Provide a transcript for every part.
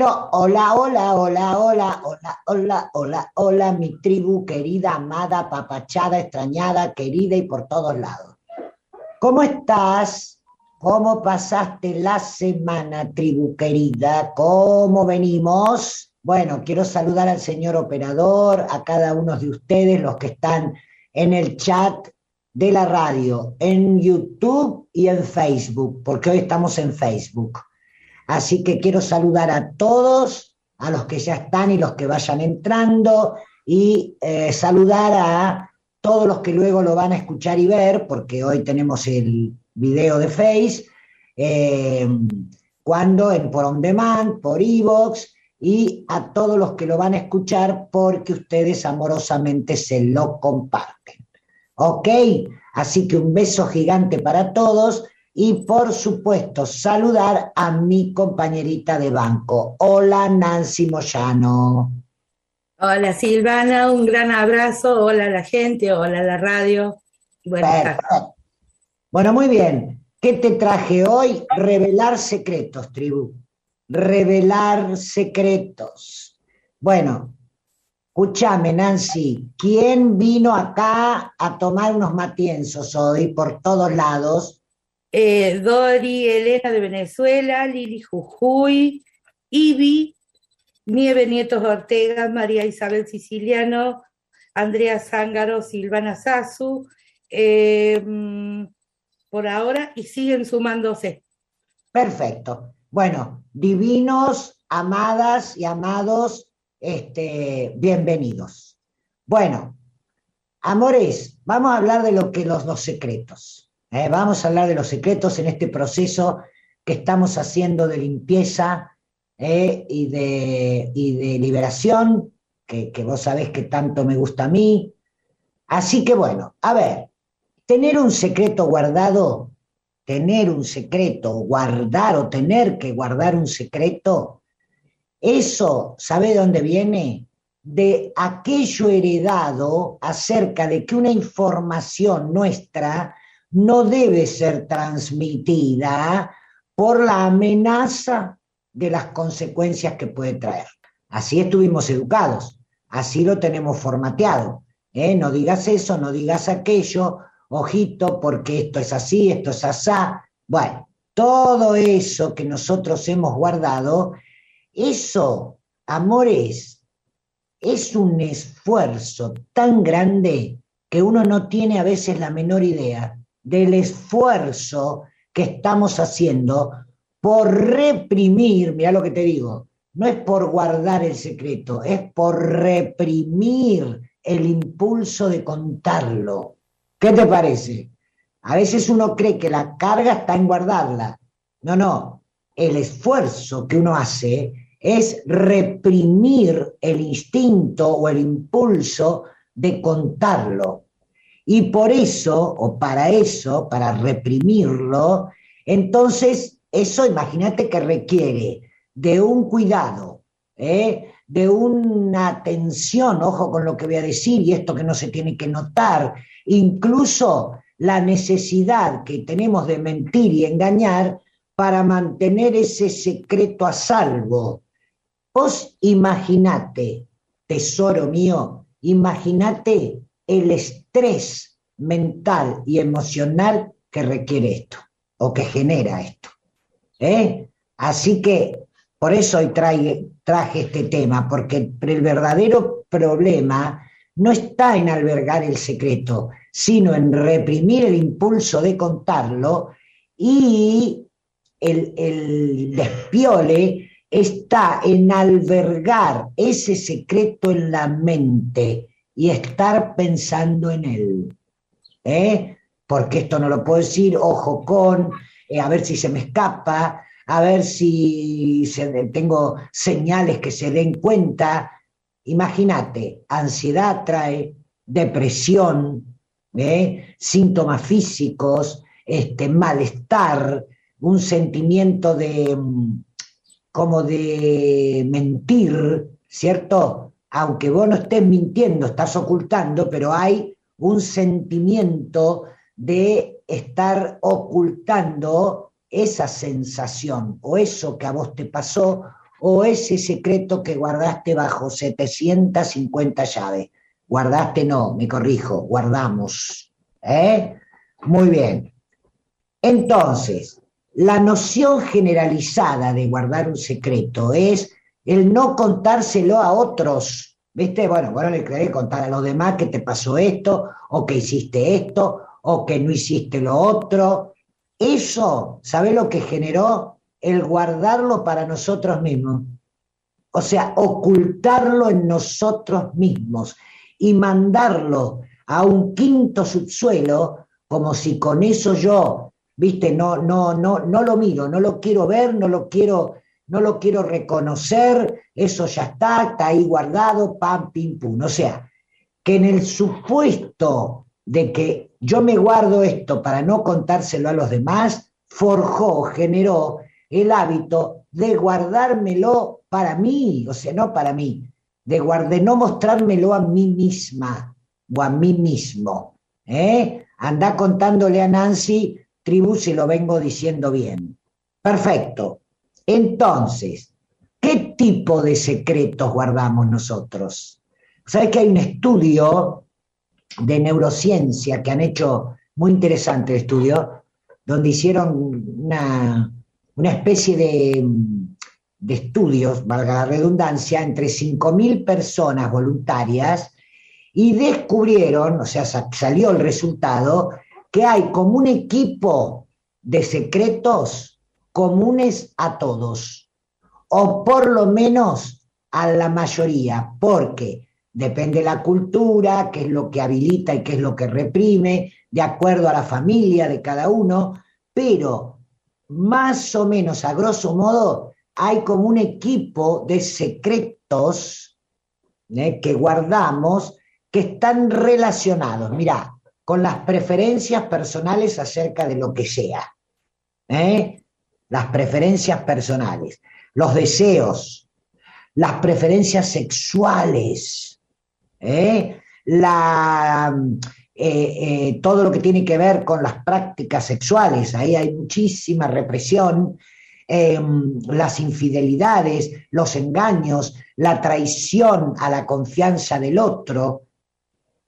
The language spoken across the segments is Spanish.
Pero hola, hola, hola, hola, hola, hola, hola, hola, mi tribu querida, amada, papachada, extrañada, querida y por todos lados. ¿Cómo estás? ¿Cómo pasaste la semana, tribu querida? ¿Cómo venimos? Bueno, quiero saludar al señor operador, a cada uno de ustedes, los que están en el chat de la radio, en YouTube y en Facebook, porque hoy estamos en Facebook. Así que quiero saludar a todos, a los que ya están y los que vayan entrando, y eh, saludar a todos los que luego lo van a escuchar y ver, porque hoy tenemos el video de Face, eh, cuando en por on demand, por Evox, y a todos los que lo van a escuchar porque ustedes amorosamente se lo comparten. ¿Ok? Así que un beso gigante para todos y por supuesto saludar a mi compañerita de banco. Hola Nancy Moyano. Hola Silvana, un gran abrazo. Hola la gente, hola la radio. Buenas. Bueno, muy bien. ¿Qué te traje hoy? Revelar secretos, tribu. Revelar secretos. Bueno, escúchame, Nancy. ¿Quién vino acá a tomar unos matienzos hoy por todos lados? Eh, Dori Elena de Venezuela, Lili Jujuy, Ibi, Nieve Nietos Ortega, María Isabel Siciliano, Andrea Zángaro, Silvana Sasu, eh, por ahora, y siguen sumándose. Perfecto. Bueno, divinos, amadas y amados, este, bienvenidos. Bueno, amores, vamos a hablar de lo que los, los secretos. ¿Eh? Vamos a hablar de los secretos en este proceso que estamos haciendo de limpieza ¿eh? y, de, liberación, que, vos sabés que tanto me gusta a mí. Así que bueno, a ver, tener un secreto guardado tener un secreto, guardar o tener que guardar un secreto, eso, ¿sabe de dónde viene? De aquello heredado acerca de que una información nuestra no debe ser transmitida por la amenaza de las consecuencias que puede traer. Así estuvimos educados, así lo tenemos formateado. ¿eh? No digas eso, no digas aquello, ojito, porque esto es así, esto es asá. Bueno, todo eso que nosotros hemos guardado, eso, amores, es un esfuerzo tan grande que uno no tiene a veces la menor idea del esfuerzo que estamos haciendo por reprimir, mira lo que te digo, no es por guardar el secreto, es por reprimir el impulso de contarlo. ¿Qué te parece? A veces uno cree que la carga está en guardarla. No, no. El esfuerzo que uno hace es reprimir el instinto o el impulso de contarlo. Y por eso, o para eso, para reprimirlo, entonces eso imagínate que requiere de un cuidado, ¿eh? de una atención, ojo con lo que voy a decir, y esto que no se tiene que notar, incluso la necesidad que tenemos de mentir y engañar para mantener ese secreto a salvo. Vos imaginate, tesoro mío, imaginate el estrés mental y emocional que requiere esto, o que genera esto. ¿eh? Así que por eso hoy traje, este tema, porque el verdadero problema no está en albergar el secreto, sino en reprimir el impulso de contarlo y el, el despiole está en albergar ese secreto en la mente y estar pensando en él. ¿eh? Porque esto no lo puedo decir, ojo con, eh, a ver si se me escapa, a ver si se- tengo señales que se den cuenta. Imagínate, ansiedad trae depresión, ¿eh? síntomas físicos, este, malestar, un sentimiento de mm, como de mentir, ¿cierto? Aunque vos no estés mintiendo, estás ocultando, pero hay un sentimiento de estar ocultando esa sensación o eso que a vos te pasó o ese secreto que guardaste bajo 750 llaves. Guardaste no, me corrijo, guardamos. ¿eh? Muy bien. Entonces, la noción generalizada de guardar un secreto es el no contárselo a otros. ¿Viste? Bueno, bueno, le querés contar a los demás que te pasó esto, o que hiciste esto, o que no hiciste lo otro. Eso, ¿sabés lo que generó? El guardarlo para nosotros mismos. O sea, ocultarlo en nosotros mismos y mandarlo a un quinto subsuelo, como si con eso yo, viste, no, no, no, no lo miro, no lo quiero ver, no lo quiero, no lo quiero reconocer, eso ya está, está ahí guardado, pam, pim, pum. O sea, que en el supuesto de que yo me guardo esto para no contárselo a los demás, forjó, generó el hábito de guardármelo para mí, o sea, no para mí, de, guard- de no mostrármelo a mí misma o a mí mismo. ¿eh? Anda contándole a Nancy, tribu, si lo vengo diciendo bien. Perfecto. Entonces, ¿qué tipo de secretos guardamos nosotros? ¿Sabes que hay un estudio de neurociencia que han hecho, muy interesante el estudio, donde hicieron una, una especie de, de estudios, valga la redundancia, entre 5.000 personas voluntarias y descubrieron, o sea, sa- salió el resultado, que hay como un equipo de secretos comunes a todos, o por lo menos a la mayoría, porque depende de la cultura, qué es lo que habilita y qué es lo que reprime, de acuerdo a la familia de cada uno, pero más o menos, a grosso modo, hay como un equipo de secretos ¿eh? que guardamos que están relacionados, mirá, con las preferencias personales acerca de lo que sea. ¿eh? Las preferencias personales, los deseos, las preferencias sexuales, ¿eh? la, eh, eh, todo lo que tiene que ver con las prácticas sexuales, ahí hay muchísima represión, eh, las infidelidades, los engaños, la traición a la confianza del otro,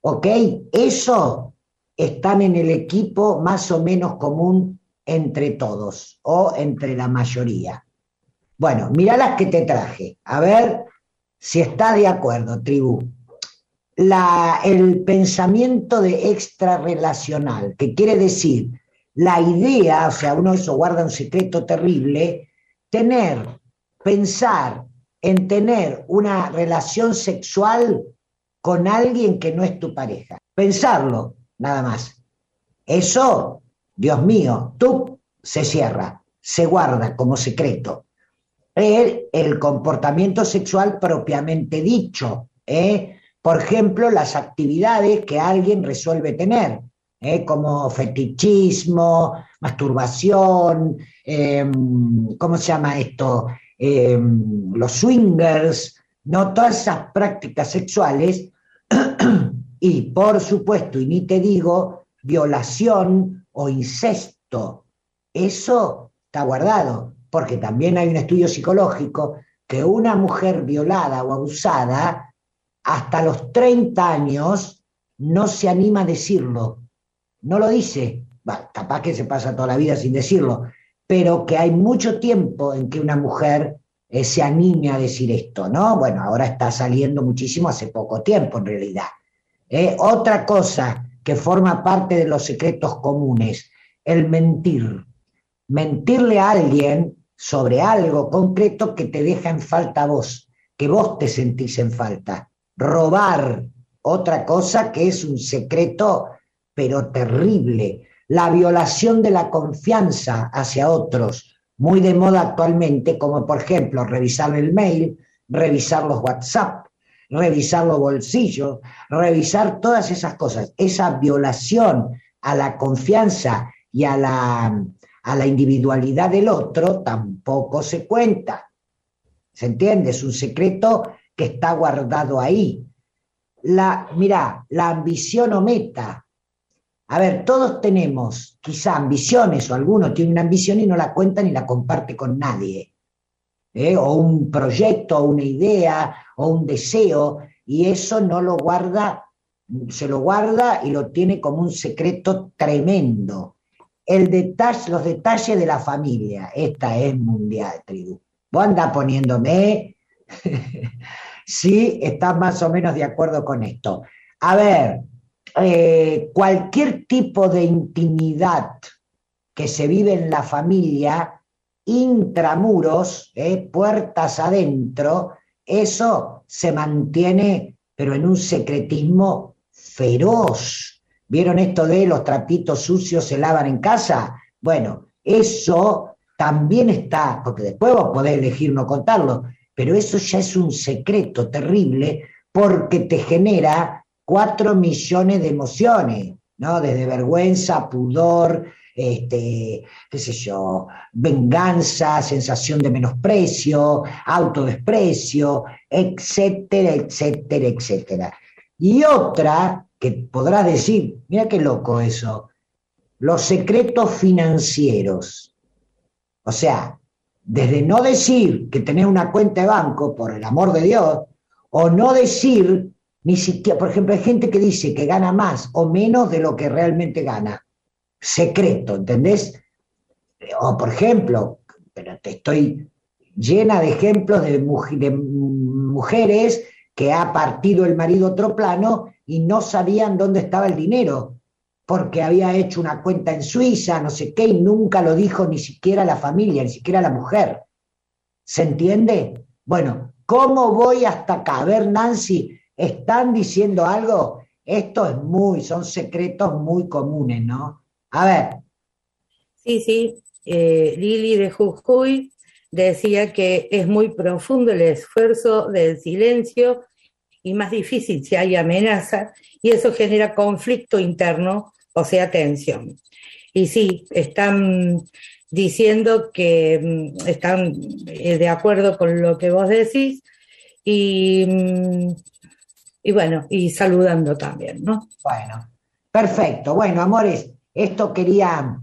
¿ok? Eso están en el equipo más o menos común entre todos o entre la mayoría. Bueno, mira las que te traje, a ver si está de acuerdo, tribu. El pensamiento de extrarrelacional, que quiere decir la idea, o sea, uno eso guarda un secreto terrible, tener, pensar en tener una relación sexual con alguien que no es tu pareja. Pensarlo, nada más. Eso, Dios mío, tú se cierra, se guarda como secreto. El, comportamiento sexual propiamente dicho, ¿eh? por ejemplo, las actividades que alguien resuelve tener, ¿eh? como fetichismo, masturbación, eh, ¿cómo se llama esto? Eh, los swingers, ¿no? Todas esas prácticas sexuales y, por supuesto, y ni te digo, violación o incesto. Eso está guardado, porque también hay un estudio psicológico que una mujer violada o abusada, hasta los 30 años, no se anima a decirlo. No lo dice. Bah, capaz que se pasa toda la vida sin decirlo, pero que hay mucho tiempo en que una mujer eh, se anime a decir esto, ¿no? Bueno, ahora está saliendo muchísimo hace poco tiempo en realidad. Eh, otra cosa que forma parte de los secretos comunes, el mentir. Mentirle a alguien sobre algo concreto que te deja en falta a vos, que vos te sentís en falta. Robar, otra cosa que es un secreto, pero terrible. la violación de la confianza hacia otros, muy de moda actualmente, como por ejemplo revisar el mail, revisar los WhatsApp, revisar los bolsillos, revisar todas esas cosas. Esa violación a la confianza y a la, a la individualidad del otro tampoco se cuenta. ¿Se entiende? Es un secreto que está guardado ahí. La, mira, la ambición o meta. A ver, todos tenemos quizá ambiciones o algunos tienen una ambición y no la cuentan ni la comparte con nadie. ¿Eh? O un proyecto, o una idea, o un deseo, y eso no lo guarda, se lo guarda y lo tiene como un secreto tremendo. El los detalles de la familia, esta es mundial, tribu. Vos andás poniéndome si estás más o menos de acuerdo con esto. A ver, eh, cualquier tipo de intimidad que se vive en la familia, intramuros, eh, puertas adentro, eso se mantiene, pero en un secretismo feroz. ¿Vieron esto de los trapitos sucios se lavan en casa? Bueno, eso también está, porque después vos podés elegir no contarlo, pero eso ya es un secreto terrible porque te genera cuatro millones de emociones, ¿no? Desde vergüenza, pudor, este, qué sé yo, venganza, sensación de menosprecio, autodesprecio, etcétera, etcétera, etcétera. Y otra que podrás decir, mira qué loco eso, los secretos financieros. O sea, desde no decir que tenés una cuenta de banco, por el amor de Dios, o no decir, ni siquiera, por ejemplo, hay gente que dice que gana más o menos de lo que realmente gana. Secreto, ¿entendés? O por ejemplo, pero te estoy llena de ejemplos de, mujeres que ha partido el marido otro plano y no sabían dónde estaba el dinero porque había hecho una cuenta en Suiza, no sé qué, y nunca lo dijo ni siquiera la familia, ni siquiera la mujer. ¿Se entiende? Bueno, ¿cómo voy hasta acá? A ver, Nancy, ¿están diciendo algo? Esto es muy, son secretos muy comunes, ¿no? A ver. Sí, sí. Eh, Lili de Jujuy decía que es muy profundo el esfuerzo del silencio y más difícil si hay amenaza, y eso genera conflicto interno, o sea, tensión. Y sí, están diciendo que mm, están eh, de acuerdo con lo que vos decís y, mm, y bueno, y saludando también, ¿no? Bueno, perfecto. Bueno, amores, esto quería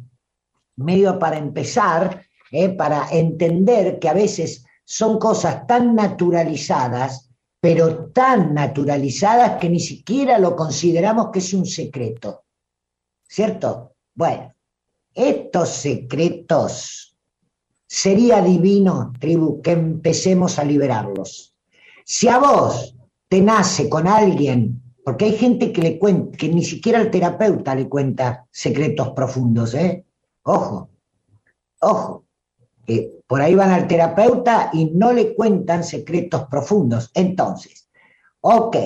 medio para empezar, eh, para entender que a veces son cosas tan naturalizadas pero tan naturalizadas que ni siquiera lo consideramos que es un secreto. ¿Cierto? Bueno, estos secretos sería divino, tribu, que empecemos a liberarlos. Si a vos te nace con alguien, porque hay gente que le cuenta, que ni siquiera el terapeuta le cuenta secretos profundos, ¿eh? Ojo, ojo por ahí van al terapeuta y no le cuentan secretos profundos. Entonces, ok,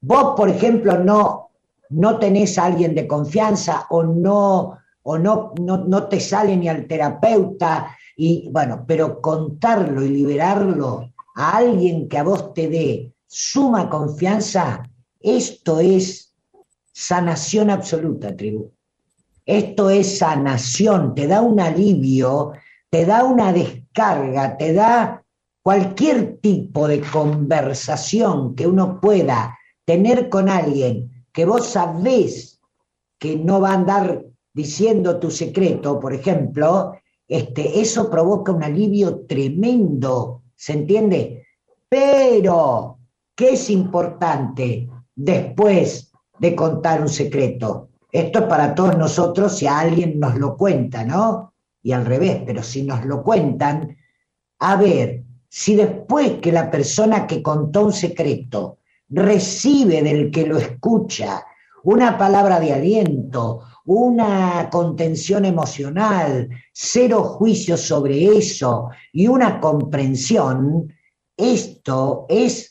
vos, por ejemplo, no, no tenés a alguien de confianza o no, o no, no, no te sale ni al terapeuta, y bueno, pero contarlo y liberarlo a alguien que a vos te dé suma confianza, esto es sanación absoluta, tribu. Esto es sanación, te da un alivio te da una descarga, te da cualquier tipo de conversación que uno pueda tener con alguien que vos sabés que no va a andar diciendo tu secreto, por ejemplo, este, eso provoca un alivio tremendo, ¿se entiende? Pero, ¿qué es importante después de contar un secreto? Esto es para todos nosotros si alguien nos lo cuenta, ¿no? y al revés, pero si nos lo cuentan, a ver, si después que la persona que contó un secreto recibe del que lo escucha una palabra de aliento, una contención emocional, cero juicio sobre eso y una comprensión, esto es,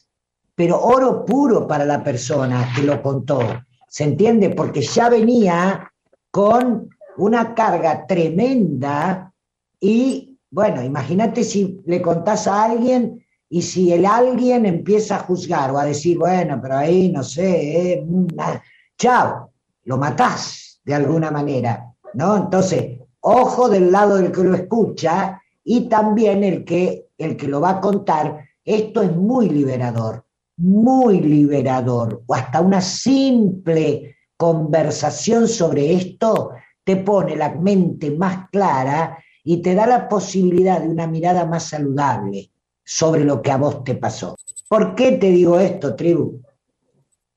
pero oro puro para la persona que lo contó. ¿Se entiende? Porque ya venía con una carga tremenda y, bueno, imagínate si le contás a alguien y si el alguien empieza a juzgar o a decir, bueno, pero ahí no sé, eh, mm, ah, chao, lo matás de alguna manera, ¿no? Entonces, ojo del lado del que lo escucha y también el que, el que lo va a contar, esto es muy liberador, muy liberador, o hasta una simple conversación sobre esto te pone la mente más clara y te da la posibilidad de una mirada más saludable sobre lo que a vos te pasó. ¿Por qué te digo esto, tribu?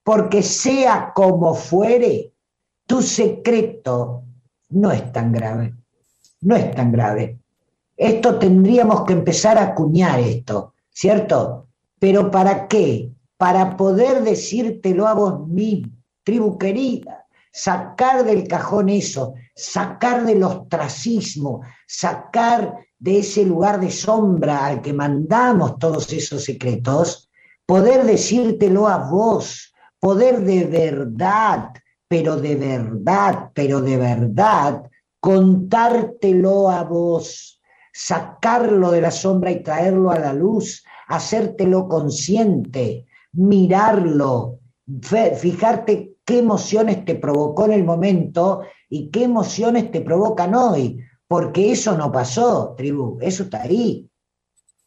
Porque sea como fuere, tu secreto no es tan grave, no es tan grave. Esto tendríamos que empezar a acuñar esto, ¿cierto? Pero ¿para qué? Para poder decírtelo a vos mismo, tribu querida, sacar del cajón eso, sacar del ostracismo, sacar de ese lugar de sombra al que mandamos todos esos secretos, poder decírtelo a vos, poder de verdad, pero de verdad, pero de verdad, contártelo a vos, sacarlo de la sombra y traerlo a la luz, hacértelo consciente, mirarlo, fijarte qué emociones te provocó en el momento y qué emociones te provocan hoy, porque eso no pasó, tribu, eso está ahí.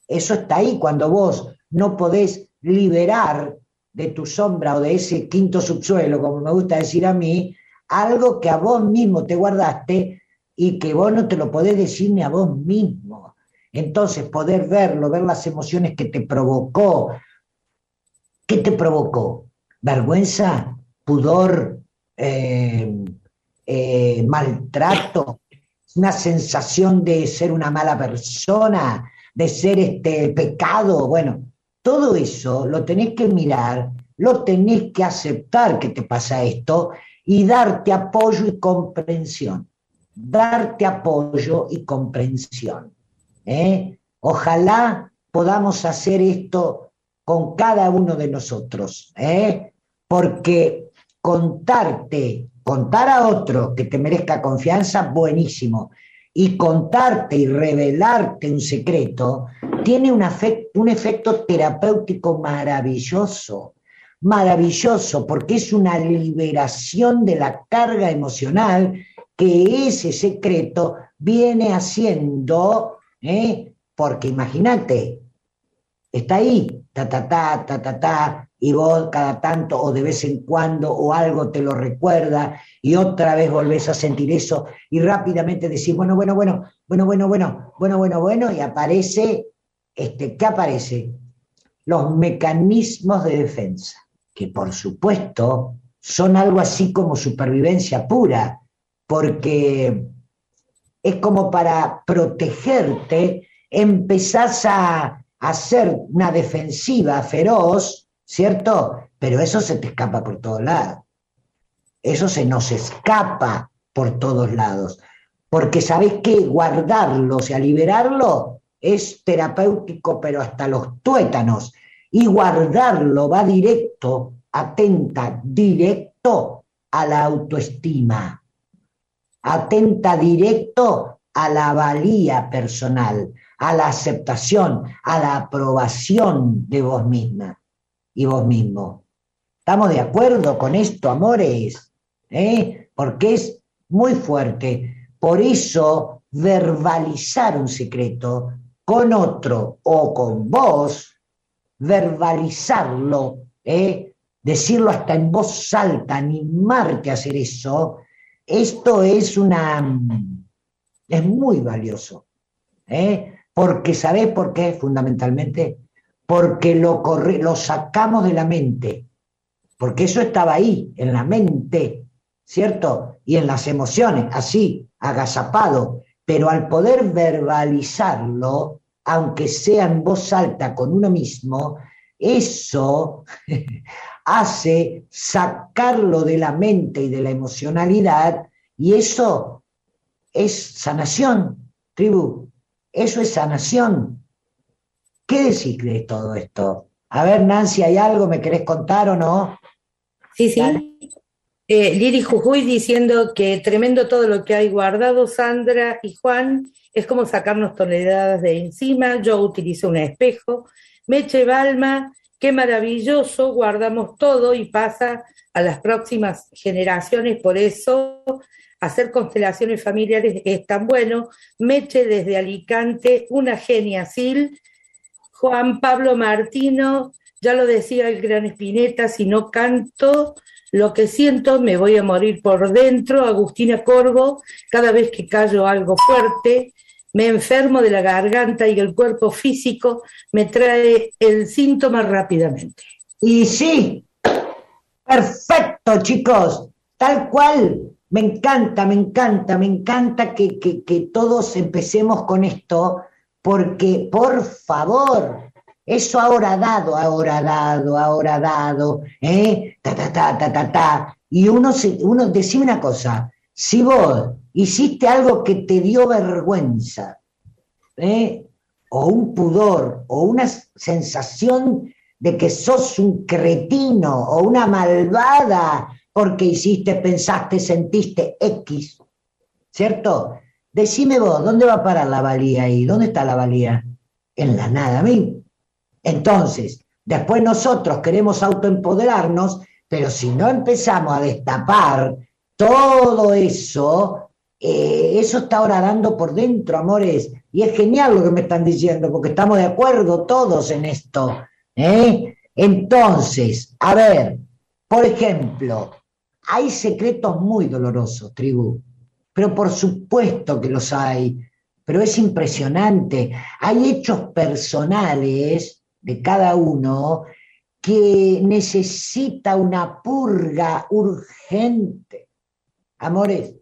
Eso está ahí cuando vos no podés liberar de tu sombra o de ese quinto subsuelo, como me gusta decir a mí, algo que a vos mismo te guardaste y que vos no te lo podés decir ni a vos mismo. Entonces, poder verlo, ver las emociones que te provocó. ¿Qué te provocó? ¿Vergüenza? ¿Pudor? Eh, eh, maltrato? ¿Una sensación de ser una mala persona? ¿De ser este pecado? Bueno, todo eso lo tenés que mirar, lo tenés que aceptar que te pasa esto y darte apoyo y comprensión darte apoyo y comprensión. ¿Eh? Ojalá podamos hacer esto con cada uno de nosotros, ¿eh? porque contarte, contar a otro que te merezca confianza, buenísimo. Y contarte y revelarte un secreto tiene un, un efecto terapéutico maravilloso, maravilloso, porque es una liberación de la carga emocional que ese secreto viene haciendo, ¿eh? porque imagínate, está ahí, ta, ta, ta, ta, ta, ta, y vos cada tanto o de vez en cuando o algo te lo recuerda y otra vez volvés a sentir eso y rápidamente decís, bueno, bueno, bueno, bueno, bueno, bueno, bueno, bueno, bueno, y aparece, este, ¿qué aparece? Los mecanismos de defensa, que por supuesto son algo así como supervivencia pura, porque es como para protegerte, empezás a hacer una defensiva feroz, ¿cierto? Pero eso se te escapa por todos lados. Eso se nos escapa por todos lados. Porque sabés que guardarlo, o sea, liberarlo es terapéutico, pero hasta los tuétanos. Y guardarlo va directo, atenta, directo a la autoestima atenta directo a la valía personal, a la aceptación, a la aprobación de vos misma y vos mismo. ¿Estamos de acuerdo con esto, amores? ¿Eh? Porque es muy fuerte. Por eso, verbalizar un secreto con otro o con vos, verbalizarlo, ¿eh? decirlo hasta en voz alta, animarte a hacer eso, esto es una es muy valioso. ¿eh? Porque, ¿sabés por qué? Fundamentalmente, porque lo, lo sacamos de la mente. Porque eso estaba ahí, en la mente, ¿cierto? Y en las emociones, así, agazapado. Pero al poder verbalizarlo, aunque sea en voz alta con uno mismo, eso hace sacarlo de la mente y de la emocionalidad y eso es sanación, tribu, eso es sanación. ¿Qué decís de todo esto? A ver, Nancy, ¿hay algo? ¿Me querés contar o no? Sí, sí. Eh, Lili Jujuy diciendo que tremendo todo lo que hay guardado, Sandra y Juan, es como sacarnos toneladas de encima, yo utilizo un espejo, Meche Balma, qué maravilloso, guardamos todo y pasa a las próximas generaciones, por eso hacer constelaciones familiares es tan bueno. Meche desde Alicante, una genia Sil. Juan Pablo Martino, ya lo decía el gran Espineta, si no canto lo que siento, me voy a morir por dentro. Agustina Corvo, cada vez que callo algo fuerte, me enfermo de la garganta y el cuerpo físico me trae el síntoma rápidamente. Y sí, perfecto, chicos, tal cual. Me encanta, me encanta, me encanta que, que, que todos empecemos con esto, porque por favor, eso ahora dado, ahora dado, ahora dado, ¿eh? Ta, ta, ta, ta, ta, ta. Y uno, se, uno, una cosa, si vos hiciste algo que te dio vergüenza, ¿eh? o un pudor, o una sensación de que sos un cretino o una malvada porque hiciste, pensaste, sentiste X, ¿cierto? Decime vos, ¿dónde va a parar la valía ahí? ¿Dónde está la valía? En la nada misma. Entonces, después nosotros queremos autoempoderarnos, pero si no empezamos a destapar todo eso, eh, eso está ahora dando por dentro, amores, y es genial lo que me están diciendo, porque estamos de acuerdo todos en esto. ¿eh? Entonces, a ver, por ejemplo, hay secretos muy dolorosos, tribu, pero por supuesto que los hay, pero es impresionante. Hay hechos personales de cada uno que necesita una purga urgente. Amores,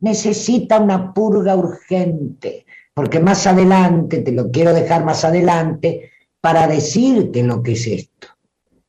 necesita una purga urgente, porque más adelante, te lo quiero dejar más adelante, para decirte lo que es esto.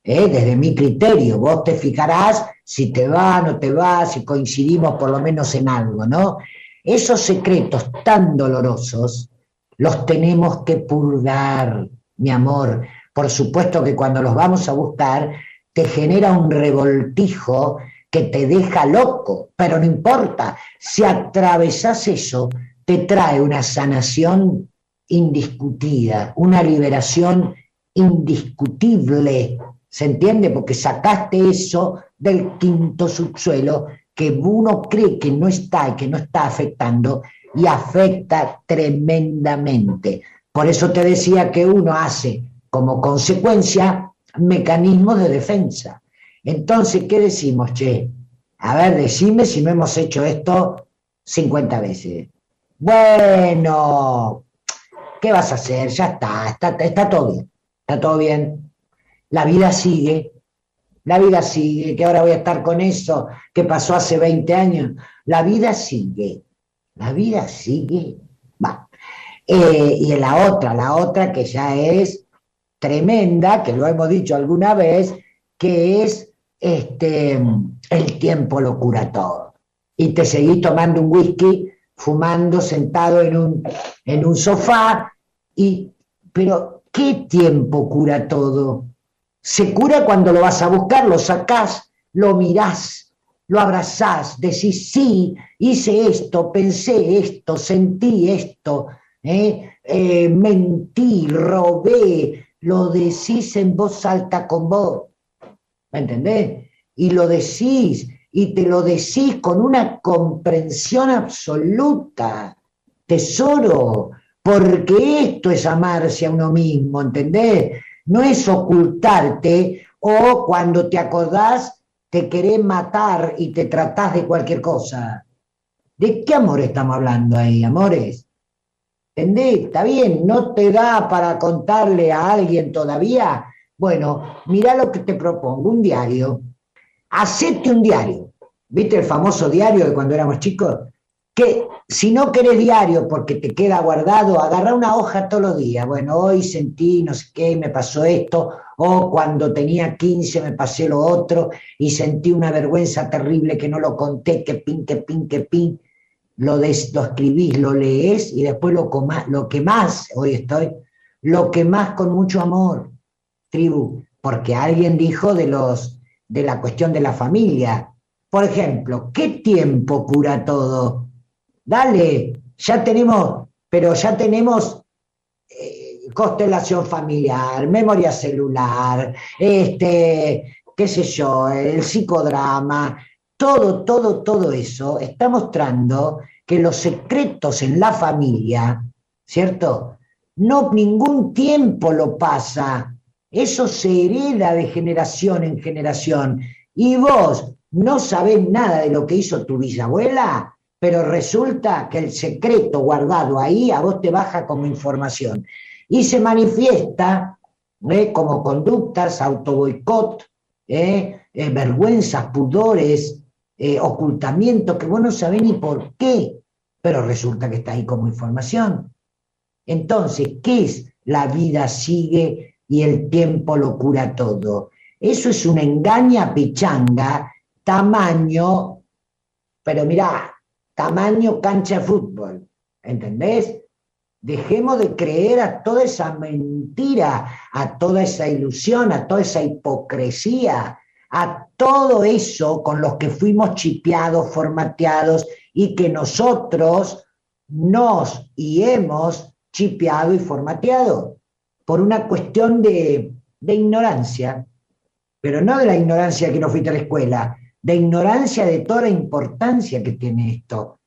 ¿eh? Desde mi criterio, vos te fijarás si te va, no te va, si coincidimos por lo menos en algo, ¿no? Esos secretos tan dolorosos los tenemos que purgar, mi amor. Por supuesto que cuando los vamos a buscar, te genera un revoltijo que te deja loco, pero no importa, si atravesas eso, te trae una sanación indiscutida, una liberación indiscutible, ¿se entiende? Porque sacaste eso del quinto subsuelo que uno cree que no está y que no está afectando y afecta tremendamente. Por eso te decía que uno hace como consecuencia mecanismos de defensa. Entonces, ¿qué decimos, che? A ver, decime si no hemos hecho esto 50 veces. Bueno, ¿qué vas a hacer? Ya está, está, está todo bien, está todo bien. La vida sigue, la vida sigue, que ahora voy a estar con eso que pasó hace 20 años. La vida sigue, la vida sigue. Va. Eh, y en la otra, la otra que ya es tremenda, que lo hemos dicho alguna vez, que es este, el tiempo lo cura todo. Y te seguís tomando un whisky, fumando, sentado en un, en un sofá, y, pero ¿qué tiempo cura todo? Se cura cuando lo vas a buscar, lo sacás, lo mirás, lo abrazás, decís, sí, hice esto, pensé esto, sentí esto, ¿eh? Eh, mentí, robé, lo decís en voz alta con vos, ¿me entendés? Y lo decís, y te lo decís con una comprensión absoluta, tesoro, porque esto es amarse a uno mismo, ¿entendés? No es ocultarte o cuando te acordás te querés matar y te tratás de cualquier cosa. ¿De qué amor estamos hablando ahí, amores? ¿Entendés? Está bien, no te da para contarle a alguien todavía. Bueno, mira lo que te propongo, un diario. Hacete un diario. ¿Viste el famoso diario de cuando éramos chicos? que si no querés diario porque te queda guardado, agarra una hoja todos los días. Bueno, hoy sentí no sé qué, me pasó esto, o cuando tenía 15 me pasé lo otro y sentí una vergüenza terrible que no lo conté, que pin, que pin, que pin. Lo, des, lo escribís, lo lees y después lo, lo que más, hoy estoy, lo que más con mucho amor, porque alguien dijo de, los, de la cuestión de la familia, por ejemplo, ¿qué tiempo cura todo? Dale, ya tenemos, pero ya tenemos eh, constelación familiar, memoria celular, este, qué sé yo, el psicodrama, todo, todo, todo eso está mostrando que los secretos en la familia, ¿cierto? No ningún tiempo lo pasa, eso se hereda de generación en generación. Y vos no sabés nada de lo que hizo tu bisabuela, pero resulta que el secreto guardado ahí a vos te baja como información. Y se manifiesta ¿eh? como conductas, autoboicot, ¿eh? eh, vergüenzas, pudores, eh, ocultamiento, que vos no sabés ni por qué, pero resulta que está ahí como información. Entonces, ¿qué es la vida sigue y el tiempo lo cura todo? Eso es una engaña pichanga, tamaño, pero mirá, tamaño cancha de fútbol, ¿entendés? Dejemos de creer a toda esa mentira, a toda esa ilusión, a toda esa hipocresía, a todo eso con los que fuimos chipeados, formateados y que nosotros nos y hemos chipeado y formateado por una cuestión de, ignorancia, pero no de la ignorancia que no fuiste a la escuela, de ignorancia de toda la importancia que tiene esto.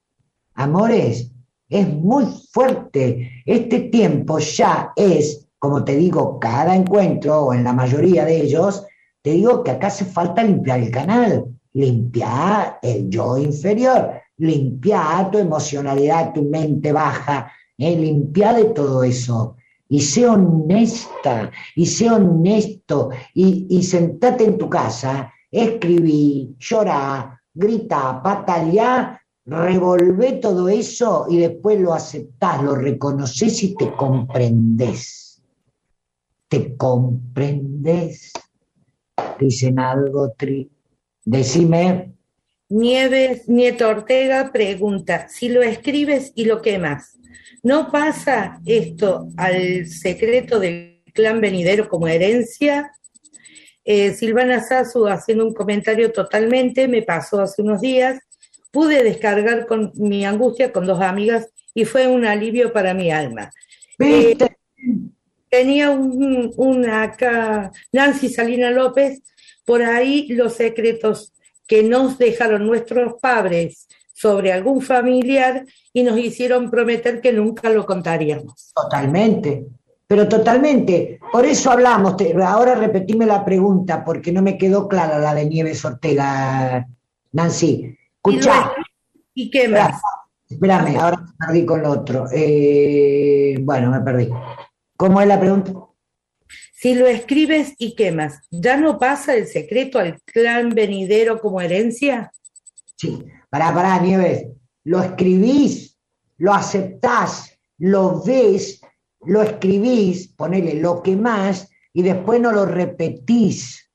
Amores, es muy fuerte. Este tiempo ya es, como te digo, cada encuentro, o en la mayoría de ellos, te digo que acá hace falta limpiar el canal, limpiar el yo inferior, limpiar tu emocionalidad, tu mente baja, eh, limpiar de todo eso. Y sé honesta, y sé honesto, y, sentate en tu casa, escribí, llorá, grita, batalla, revolvé todo eso y después lo aceptás, lo reconoces y te comprendés. Te comprendés dicen algo, Tri. Decime. Nieves Nieto Ortega pregunta, si lo escribes y lo quemas, ¿no pasa esto al secreto del clan venidero como herencia? Eh, Silvana Sasu haciendo un comentario totalmente, me pasó hace unos días, pude descargar con mi angustia con dos amigas y fue un alivio para mi alma. Eh, tenía un, una acá, Nancy Salina López, por ahí los secretos que nos dejaron nuestros padres sobre algún familiar y nos hicieron prometer que nunca lo contaríamos. Totalmente, pero totalmente. Por eso hablamos. Ahora repetime la pregunta porque no me quedó clara la de Nieves Ortega, Nancy. Escucha. ¿Y qué más? Espérame, ahora me perdí con lo otro. Eh, bueno, me perdí. ¿Cómo es la pregunta? Si lo escribes y quemas, ¿ya no pasa el secreto al clan venidero como herencia? Sí, pará, pará, Nieves. Lo escribís, lo aceptás, lo ves, lo escribís, ponele, lo quemás y después no lo repetís.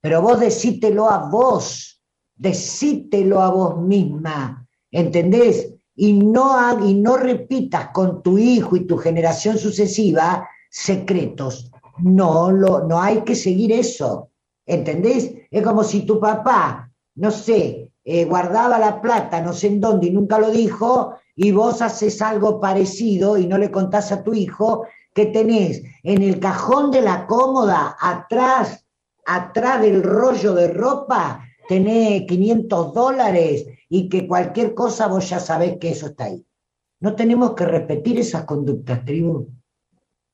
Pero vos decítelo a vos, decítelo a vos misma, ¿entendés? y no, y no repitas con tu hijo y tu generación sucesiva secretos. No, lo, no hay que seguir eso. ¿Entendés? Es como si tu papá, no sé, eh, guardaba la plata no sé en dónde y nunca lo dijo, y vos haces algo parecido y no le contás a tu hijo que tenés en el cajón de la cómoda, atrás, atrás del rollo de ropa, tenés 500 dólares y que cualquier cosa vos ya sabés que eso está ahí. No tenemos que repetir esas conductas, tribu.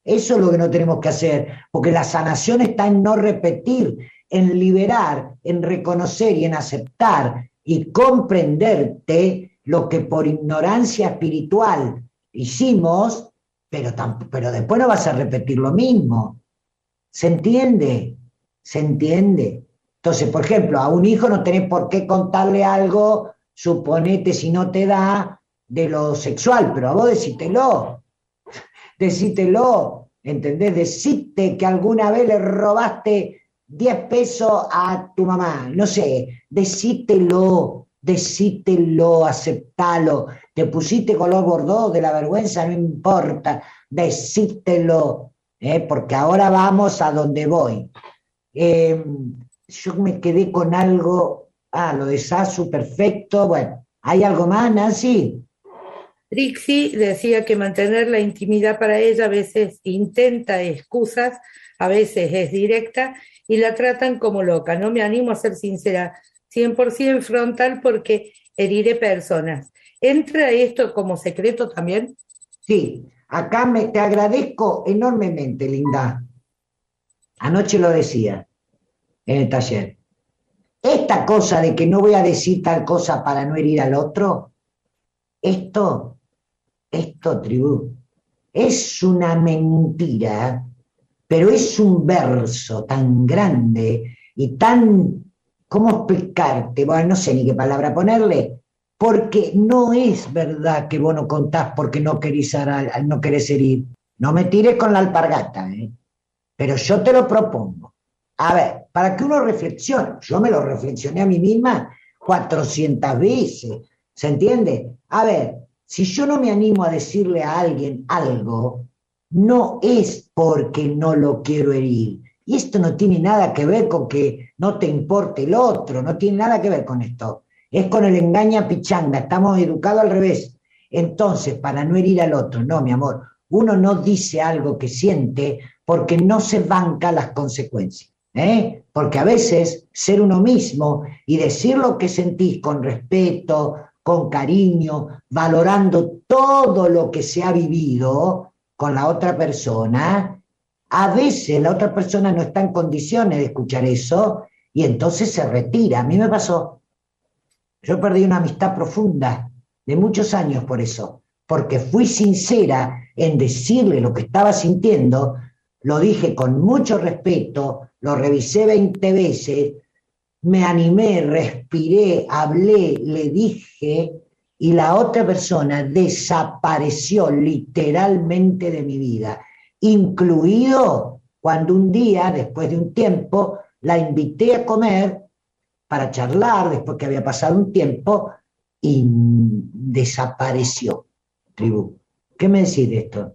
Eso es lo que no tenemos que hacer, porque la sanación está en no repetir, en liberar, en reconocer y en aceptar y comprenderte lo que por ignorancia espiritual hicimos, pero, pero después no vas a repetir lo mismo. ¿Se entiende? ¿Se entiende? Entonces, por ejemplo, a un hijo no tenés por qué contarle algo suponete si no te da de lo sexual, pero a vos decítelo, decítelo, ¿entendés? Decite que alguna vez le robaste 10 pesos a tu mamá, no sé, decítelo, decítelo, aceptalo, te pusiste color bordó de la vergüenza, no importa, decítelo, ¿eh? porque ahora vamos a donde voy. Eh, yo me quedé con algo Ah, lo de Sasu, perfecto. Bueno, ¿hay algo más, Nancy? Trixie decía que mantener la intimidad para ella a veces intenta excusas, a veces es directa y la tratan como loca. No me animo a ser sincera, 100% frontal porque heriré personas. ¿Entra esto como secreto también? Sí, acá me, te agradezco enormemente, Linda. Anoche lo decía en el taller. Esta cosa de que no voy a decir tal cosa para no herir al otro, esto, esto, tribu, es una mentira, pero es un verso tan grande y tan, ¿cómo explicarte? Bueno, no sé ni qué palabra ponerle, porque no es verdad que vos no contás porque no querés, no querés herir. No me tires con la alpargata, ¿eh? pero yo te lo propongo. A ver, para que uno reflexione, yo me lo reflexioné a mí misma 400 veces, ¿se entiende? A ver, si yo no me animo a decirle a alguien algo, no es porque no lo quiero herir. Y esto no tiene nada que ver con que no te importe el otro, no tiene nada que ver con esto. Es con el engaña pichanga, estamos educados al revés. Entonces, para no herir al otro, no, mi amor, uno no dice algo que siente porque no se banca las consecuencias. ¿eh? Porque a veces ser uno mismo y decir lo que sentís con respeto, con cariño, valorando todo lo que se ha vivido con la otra persona, a veces la otra persona no está en condiciones de escuchar eso y entonces se retira. A mí me pasó. Yo perdí una amistad profunda de muchos años por eso, porque fui sincera en decirle lo que estaba sintiendo, lo dije con mucho respeto, lo revisé 20 veces, me animé, respiré, hablé, le dije, y la otra persona desapareció literalmente de mi vida, incluido cuando un día, después de un tiempo, la invité a comer para charlar, después que había pasado un tiempo, y desapareció, tribu. ¿Qué me decís de esto?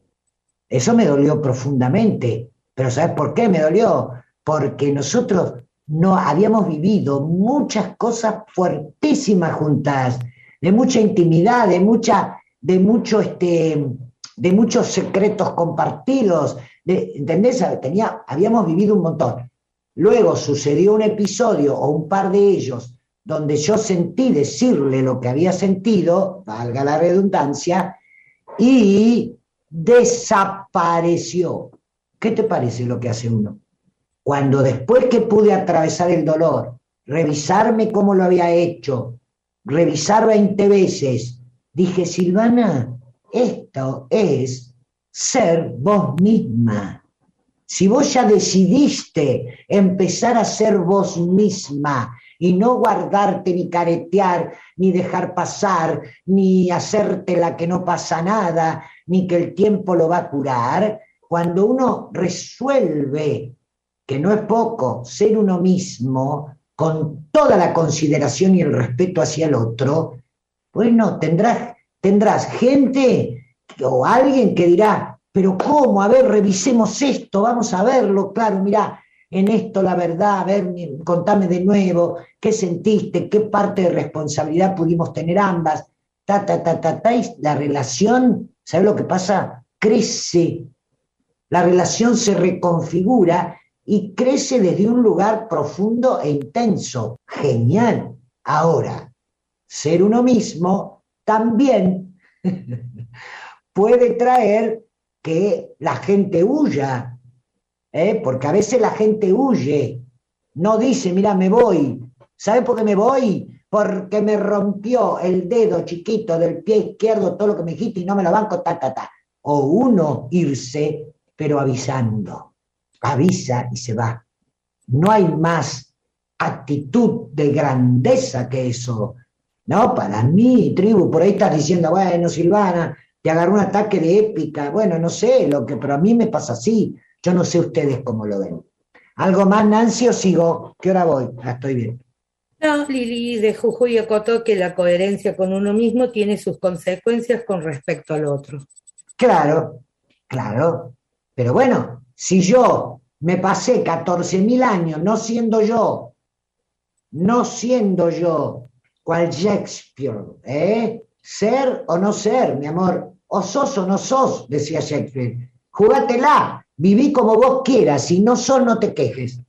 Eso me dolió profundamente, pero ¿sabes por qué me dolió? porque nosotros no habíamos vivido muchas cosas fuertísimas juntas, de mucha intimidad, de mucha, de mucho este, de muchos secretos compartidos, de, ¿entendés? Tenía, habíamos vivido un montón. Luego sucedió un episodio o un par de ellos donde yo sentí decirle lo que había sentido, valga la redundancia, y desapareció. ¿Qué te parece lo que hace uno? Cuando después que pude atravesar el dolor, revisarme cómo lo había hecho, revisar 20 veces, dije, Silvana, esto es ser vos misma. Si vos ya decidiste empezar a ser vos misma y no guardarte ni caretear, ni dejar pasar, ni hacerte la que no pasa nada, ni que el tiempo lo va a curar, cuando uno resuelve que no es poco, ser uno mismo, con toda la consideración y el respeto hacia el otro, bueno, tendrás, tendrás gente o alguien que dirá, pero ¿cómo? A ver, revisemos esto, vamos a verlo, claro, mira, en esto la verdad, a ver, contame de nuevo, qué sentiste, qué parte de responsabilidad pudimos tener ambas, ta, ta, ta, ta, ta, la relación, ¿sabes lo que pasa? Crece, la relación se reconfigura y crece desde un lugar profundo e intenso. Genial. Ahora, ser uno mismo también puede traer que la gente huya, ¿eh? porque a veces la gente huye, no dice, mira, me voy. ¿Sabe por qué me voy? Porque me rompió el dedo chiquito del pie izquierdo, todo lo que me dijiste y no me lo banco, ta, ta, ta. O uno irse, pero avisando avisa y se va. No hay más actitud de grandeza que eso. No, para mí, tribu, por ahí estás diciendo, bueno, Silvana, te agarró un ataque de épica. Bueno, no sé lo que, pero a mí me pasa así. Yo no sé ustedes cómo lo ven. ¿Algo más, Nancy, o sigo? ¿Qué hora voy? Ah, estoy bien. No, Lili de Jujuy acotó que la coherencia con uno mismo tiene sus consecuencias con respecto al otro. Claro, claro. Pero bueno, si yo me pasé 14.000 años no siendo yo, no siendo yo cual Shakespeare, ¿eh? Ser o no ser, mi amor, o sos o no sos, decía Shakespeare. Jugátela, viví como vos quieras, si no sos, no te quejes.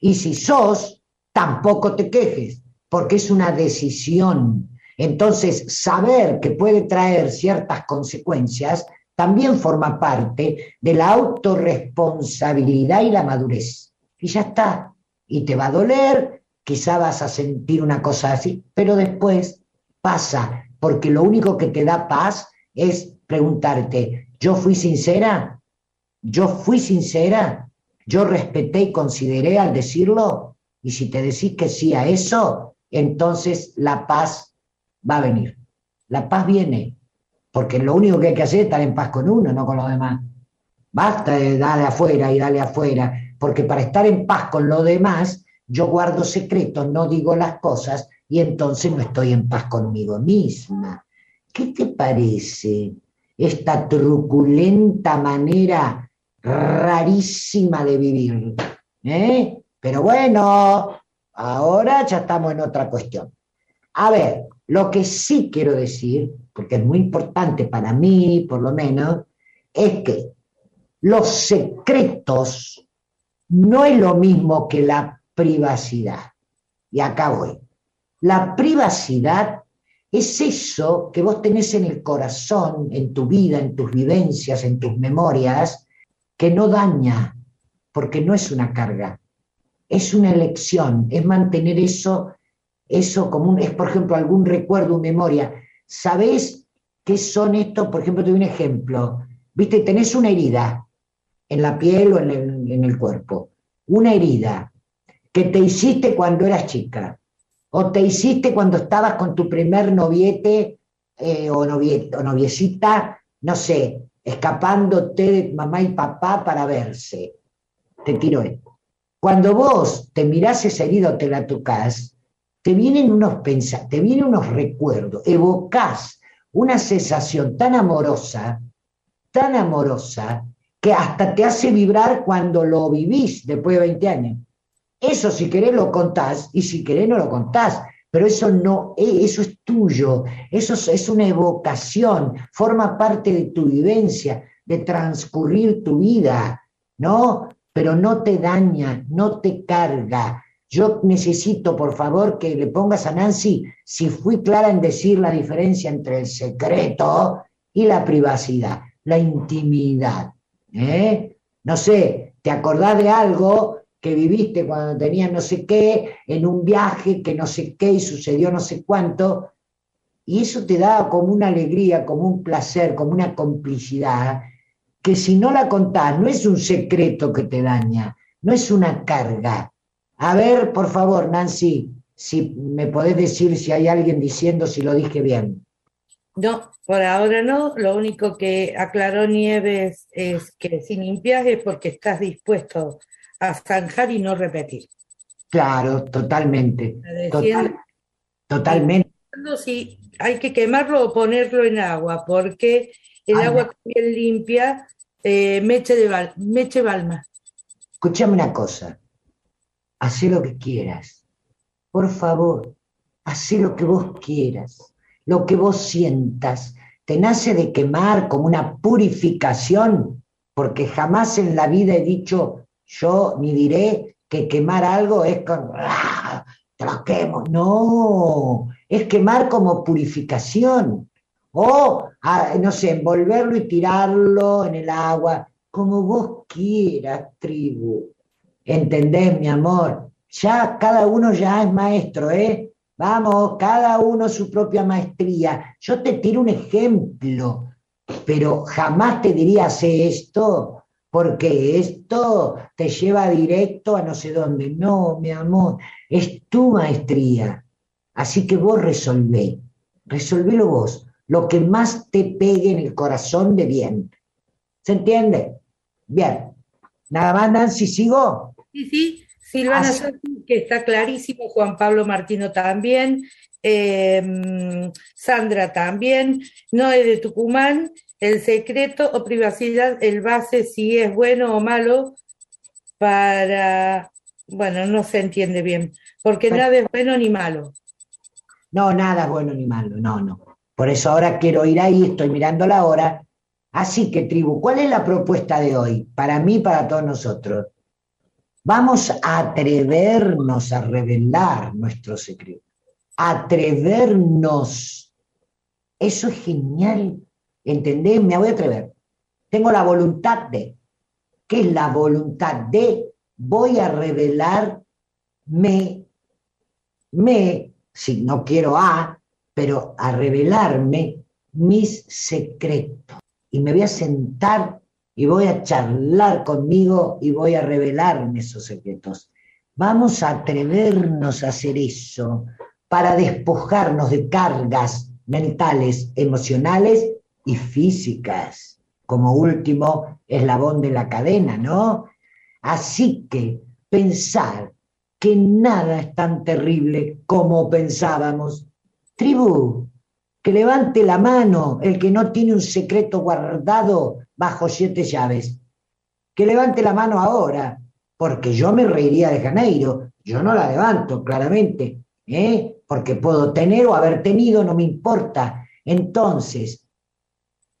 Y si sos, tampoco te quejes, porque es una decisión. Entonces, saber que puede traer ciertas consecuencias también forma parte de la autorresponsabilidad y la madurez. Y ya está. Y te va a doler, quizá vas a sentir una cosa así, pero después pasa, porque lo único que te da paz es preguntarte, ¿yo fui sincera? ¿Yo fui sincera? ¿Yo respeté y consideré al decirlo? Y si te decís que sí a eso, entonces la paz va a venir. La paz viene, porque lo único que hay que hacer es estar en paz con uno, no con los demás. Basta de darle afuera y darle afuera, porque para estar en paz con los demás, yo guardo secretos, no digo las cosas y entonces no estoy en paz conmigo misma. ¿Qué te parece esta truculenta manera rarísima de vivir? ¿Eh? Pero bueno, ahora ya estamos en otra cuestión. A ver, lo que sí quiero decir, porque es muy importante para mí, por lo menos, es que los secretos no es lo mismo que la privacidad. Y acá voy. La privacidad es eso que vos tenés en el corazón, en tu vida, en tus vivencias, en tus memorias, que no daña, porque no es una carga, es una elección, es mantener eso, eso como un, es por ejemplo algún recuerdo, memoria. ¿Sabés qué son estos? Por ejemplo, te doy un ejemplo. Viste, tenés una herida en la piel o en el, cuerpo, una herida que te hiciste cuando eras chica o te hiciste cuando estabas con tu primer noviete eh, o, o noviecita, no sé, escapándote de mamá y papá para verse. Te tiro esto. Cuando vos te mirás esa herida o te la tocas, te vienen unos pensamientos, te vienen unos recuerdos, evocás una sensación tan amorosa, tan amorosa, que hasta te hace vibrar cuando lo vivís después de 20 años. Eso si querés lo contás y si querés no lo contás, pero eso no, e, eso es tuyo, eso es, una evocación, forma parte de tu vivencia, de transcurrir tu vida, ¿no? Pero no te daña, no te carga. Yo necesito, por favor, que le pongas a Nancy si fui clara en decir la diferencia entre el secreto y la privacidad, la intimidad. ¿eh? No sé, ¿te acordás de algo? que viviste cuando tenías no sé qué, en un viaje que no sé qué y sucedió no sé cuánto, y eso te da como una alegría, como un placer, como una complicidad, que si no la contás, no es un secreto que te daña, no es una carga. A ver, por favor, Nancy, si me podés decir si hay alguien diciendo si lo dije bien. No, por ahora no. Lo único que aclaró Nieves es que si limpias es porque estás dispuesto a zanjar y no repetir. Claro, totalmente. totalmente. Si hay que quemarlo o ponerlo en agua, porque el agua bien limpia eh, meche, de meche balma. Escúchame una cosa, haz lo que quieras, por favor, haz lo que vos quieras, lo que vos sientas. Te nace de quemar como una purificación, porque jamás en la vida he dicho yo ni diré que quemar algo es con, ¡ah! quemo. No, es quemar como purificación. O, ah, no sé, envolverlo y tirarlo en el agua, como vos quieras, tribu. ¿Entendés, mi amor? Ya cada uno ya es maestro, ¿eh? Vamos, cada uno su propia maestría. Yo te tiro un ejemplo, pero jamás te diría, hace esto, porque esto te lleva directo a no sé dónde. No, mi amor, es tu maestría. Así que vos resolvé, resolvélo vos, lo que más te pegue en el corazón de bien. ¿Se entiende? Bien. Nada más, Nancy, ¿sigo? Sí, sí. Silvana que está clarísimo, Juan Pablo Martino también, eh, Sandra también, Noé de Tucumán, el secreto o privacidad, el base si es bueno o malo para Bueno, no se entiende bien, porque Bueno. nada es bueno ni malo. No, nada bueno ni malo, no, no. Por eso ahora quiero ir ahí, estoy mirando la hora. Así que, tribu, ¿cuál es la propuesta de hoy? Para mí, para todos nosotros. Vamos a atrevernos a revelar nuestro secreto. Atrevernos. Eso es genial. ¿Entendés? Me voy a atrever. Tengo la voluntad de. ¿Qué es la voluntad de? Voy a revelarme, me, si no quiero a, pero a revelarme mis secretos. Y me voy a sentar y voy a charlar conmigo y voy a revelarme esos secretos. Vamos a atrevernos a hacer eso para despojarnos de cargas mentales, emocionales y físicas. Como último eslabón de la cadena, ¿no? Así que pensar que nada es tan terrible como pensábamos. Tribu, que levante la mano el que no tiene un secreto guardado bajo siete llaves. Que levante la mano ahora, porque yo me reiría de Janeiro. Yo no la levanto, claramente, ¿eh? porque puedo tener o haber tenido, no me importa. Entonces,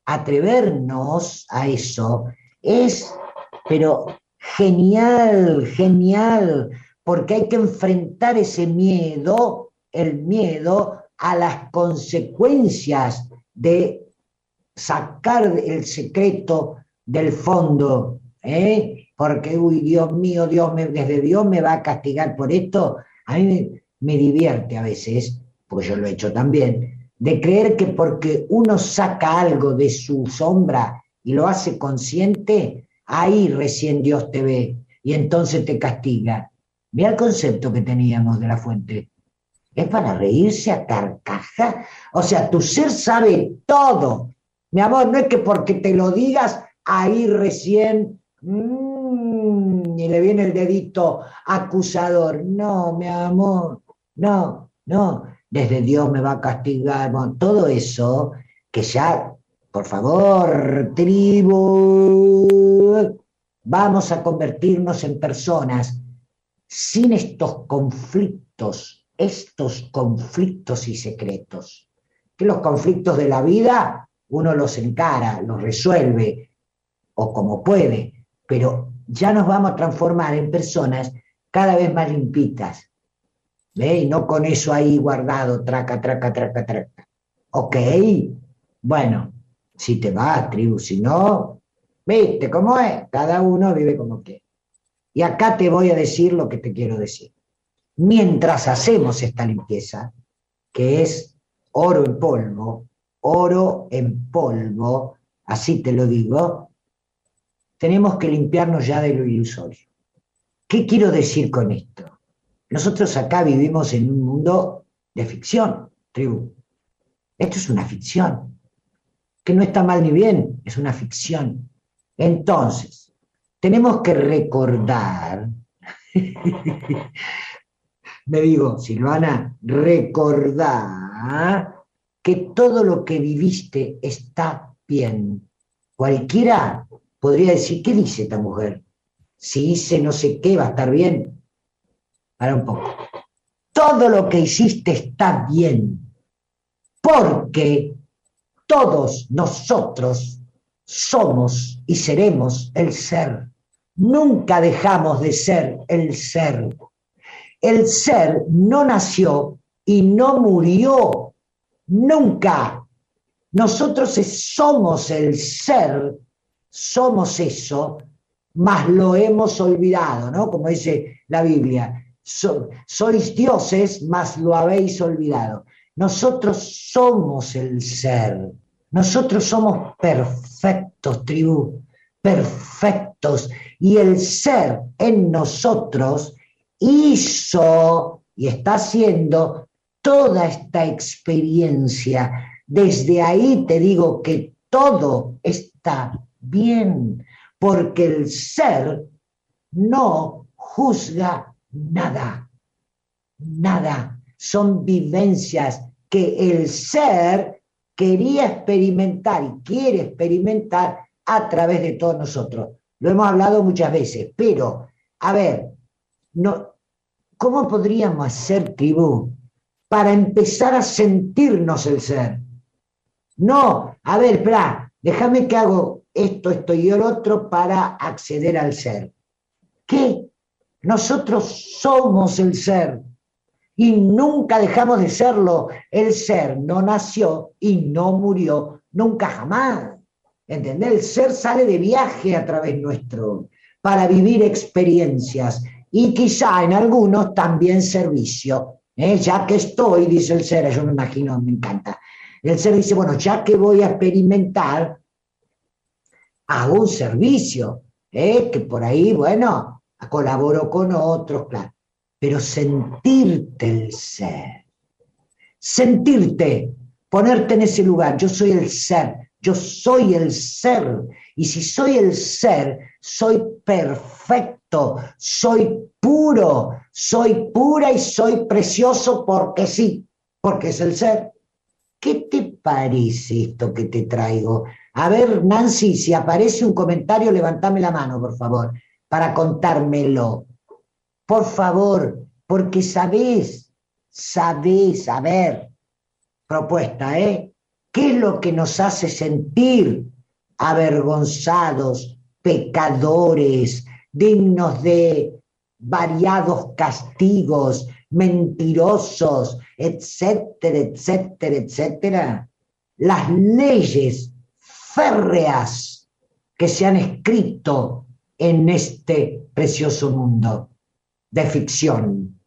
atrevernos a eso es, pero genial, genial, porque hay que enfrentar ese miedo, el miedo a las consecuencias de sacar el secreto del fondo, ¿eh? porque, uy, Dios mío, Dios me, desde Dios me va a castigar por esto. A mí me, divierte a veces, porque yo lo he hecho también, de creer que porque uno saca algo de su sombra y lo hace consciente, ahí recién Dios te ve y entonces te castiga. Mira el concepto que teníamos de la fuente. Es para reírse a carcaja. O sea, tu ser sabe todo. Mi amor, no es que porque te lo digas, ahí recién mm, y le viene el dedito acusador. No, mi amor, no, no. Desde Dios me va a castigar. Todo eso que ya, por favor, tribu, vamos a convertirnos en personas sin estos conflictos, estos conflictos y secretos. Que los conflictos de la vida uno los encara, los resuelve, o como puede, pero ya nos vamos a transformar en personas cada vez más limpitas. ¿Ve? No con eso ahí guardado, traca, traca, traca, traca. Ok, bueno, si te va, tribu, si no, viste cómo es, cada uno vive como quiere. Y acá te voy a decir lo que te quiero decir. Mientras hacemos esta limpieza, que es oro en polvo, oro en polvo, así te lo digo, tenemos que limpiarnos ya de lo ilusorio. ¿Qué quiero decir con esto? Nosotros acá vivimos en un mundo de ficción, tribu. Esto es una ficción, que no está mal ni bien, es una ficción. Entonces, tenemos que recordar, me digo, Silvana, recordar que todo lo que viviste está bien. Cualquiera podría decir, ¿qué dice esta mujer? Si hice no sé qué, va a estar bien. Para un poco. Todo lo que hiciste está bien, porque todos nosotros somos y seremos el ser. Nunca dejamos de ser el ser. El ser no nació y no murió. Nunca. Nosotros somos el ser, somos eso, mas lo hemos olvidado, ¿no? Como dice la Biblia. So, sois dioses, mas lo habéis olvidado. Nosotros somos el ser. Nosotros somos perfectos, tribu, perfectos. Y el ser en nosotros hizo y está haciendo toda esta experiencia. Desde ahí te digo que todo está bien, porque el ser no juzga nada, nada. Son vivencias que el ser quería experimentar y quiere experimentar a través de todos nosotros. Lo hemos hablado muchas veces, pero, a ver, no, ¿cómo podríamos hacer, tribu, para empezar a sentirnos el ser? No, a ver, espera, déjame que hago esto, esto y el otro para acceder al ser. ¿Qué? Nosotros somos el ser y nunca dejamos de serlo. El ser no nació y no murió nunca jamás. ¿Entendés? El ser sale de viaje a través nuestro para vivir experiencias y quizá en algunos también servicio. ¿Eh? Ya que estoy, dice el ser, yo me imagino, me encanta. El ser dice, bueno, ya que voy a experimentar, hago un servicio, ¿eh? que por ahí, bueno, colaboro con otros, claro pero sentirte el ser, sentirte, ponerte en ese lugar, yo soy el ser, yo soy el ser, y si soy el ser, soy perfecto, soy puro, soy pura y soy precioso porque sí, porque es el ser. ¿Qué te parece esto que te traigo? A ver, Nancy, si aparece un comentario, levántame la mano, por favor, para contármelo. Por favor, porque sabés, sabés, a ver, propuesta, ¿eh? ¿Qué es lo que nos hace sentir avergonzados, pecadores, dignos de variados castigos, mentirosos, etcétera, etcétera, etcétera? Las leyes férreas que se han escrito en este precioso mundo de ficción.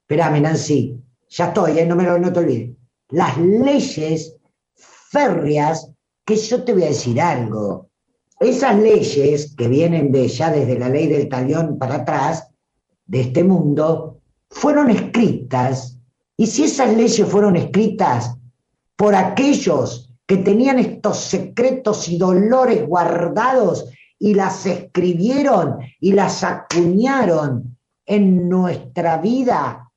Espérame, Nancy, ya estoy, ¿eh? no, me lo, no te olvides. Las leyes férreas, que yo te voy a decir algo. Esas leyes que vienen de ya desde la ley del talión para atrás, de este mundo, fueron escritas, y si esas leyes fueron escritas por aquellos que tenían estos secretos y dolores guardados y las escribieron y las acuñaron en nuestra vida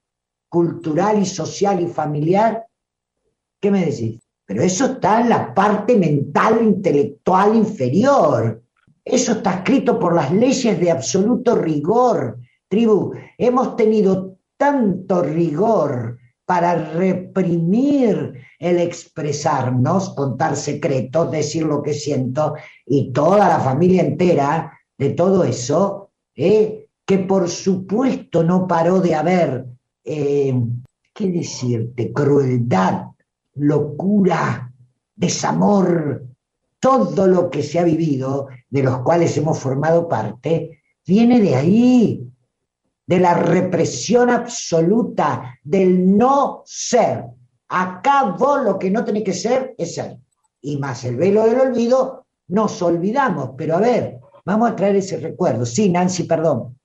cultural y social y familiar, ¿qué me decís? Pero eso está en la parte mental, intelectual inferior. Eso está escrito por las leyes de absoluto rigor. Tribu, hemos tenido tanto rigor para reprimir el expresarnos, contar secretos, decir lo que siento, y toda la familia entera de todo eso, ¿eh? que por supuesto no paró de haber, eh, ¿qué decirte? Crueldad, locura, desamor, todo lo que se ha vivido, de los cuales hemos formado parte, viene de ahí, de la represión absoluta, del no ser. Acá vos lo que no tenés que ser es ser. Y más el velo del olvido, nos olvidamos. Pero a ver, vamos a traer ese recuerdo. Sí, Nancy, perdón.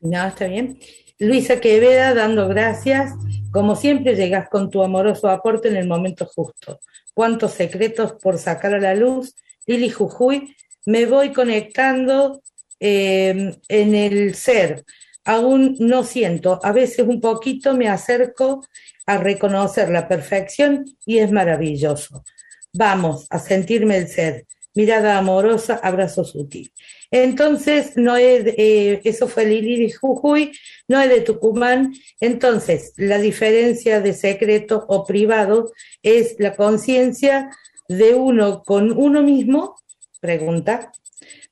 No, está bien. Luisa Queveda, dando gracias. Como siempre, llegas con tu amoroso aporte en el momento justo. Cuántos secretos por sacar a la luz. Lili Jujuy, me voy conectando eh, en el ser. Aún no siento, a veces un poquito me acerco a reconocer la perfección y es maravilloso. Vamos a sentirme el ser. Mirada amorosa, abrazo sutil. Entonces, no es, eh, eso fue Lili de Jujuy, no es de Tucumán. Entonces, la diferencia de secreto o privado es la conciencia de uno con uno mismo, pregunta.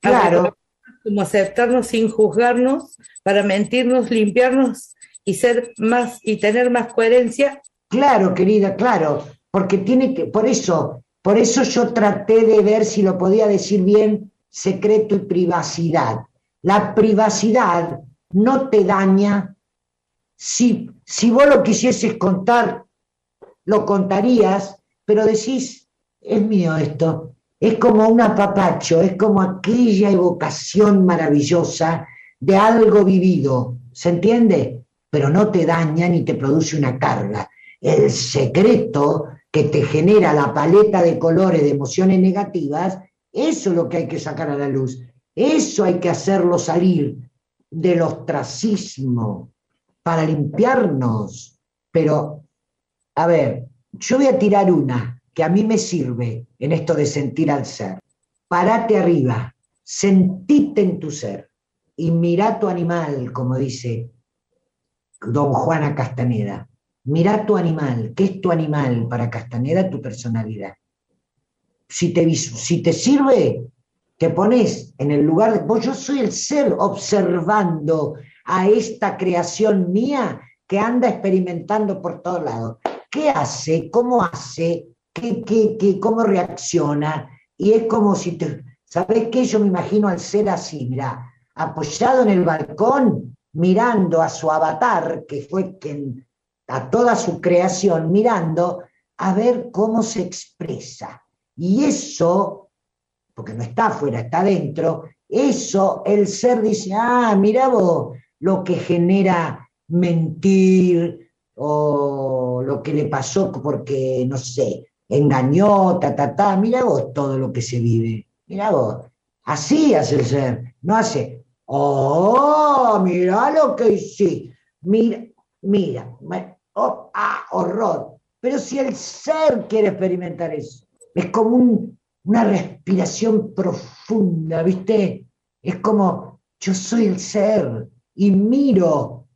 Claro. Como aceptarnos sin juzgarnos, para mentirnos, limpiarnos y ser más y tener más coherencia. Claro, querida, claro, porque tiene que, por eso, por eso yo traté de ver si lo podía decir bien secreto y privacidad. La privacidad no te daña. Si, si vos lo quisieses contar, lo contarías, pero decís, es mío esto. Es como un apapacho, es como aquella evocación maravillosa de algo vivido, ¿se entiende? Pero no te daña ni te produce una carga. El secreto que te genera la paleta de colores de emociones negativas eso es lo que hay que sacar a la luz. Eso hay que hacerlo salir del ostracismo para limpiarnos. Pero, a ver, yo voy a tirar una que a mí me sirve en esto de sentir al ser. Parate arriba, sentite en tu ser. y mira tu animal, como dice don Juana Castaneda. Mira tu animal. ¿Qué es tu animal para Castaneda? Tu personalidad. Si te, si te sirve, te pones en el lugar de vos. Yo soy el ser observando a esta creación mía que anda experimentando por todos lados. ¿Qué hace? ¿Cómo hace? ¿Qué, qué, qué, cómo reacciona? Y es como si te... ¿Sabes qué? Yo me imagino al ser así, mira, apoyado en el balcón, mirando a su avatar, que fue quien, a toda su creación, mirando a ver cómo se expresa. Y eso, porque no está afuera, está dentro, eso el ser dice, ah, mira vos lo que genera mentir o lo que le pasó porque, no sé, engañó, ta, ta, ta, mira vos todo lo que se vive, mira vos. Así hace el ser, no hace, Oh, mira lo que hice. Mira, mira. Ah, horror. Pero si el ser quiere experimentar eso, es como una respiración profunda, ¿viste? Es como yo soy el ser y miro,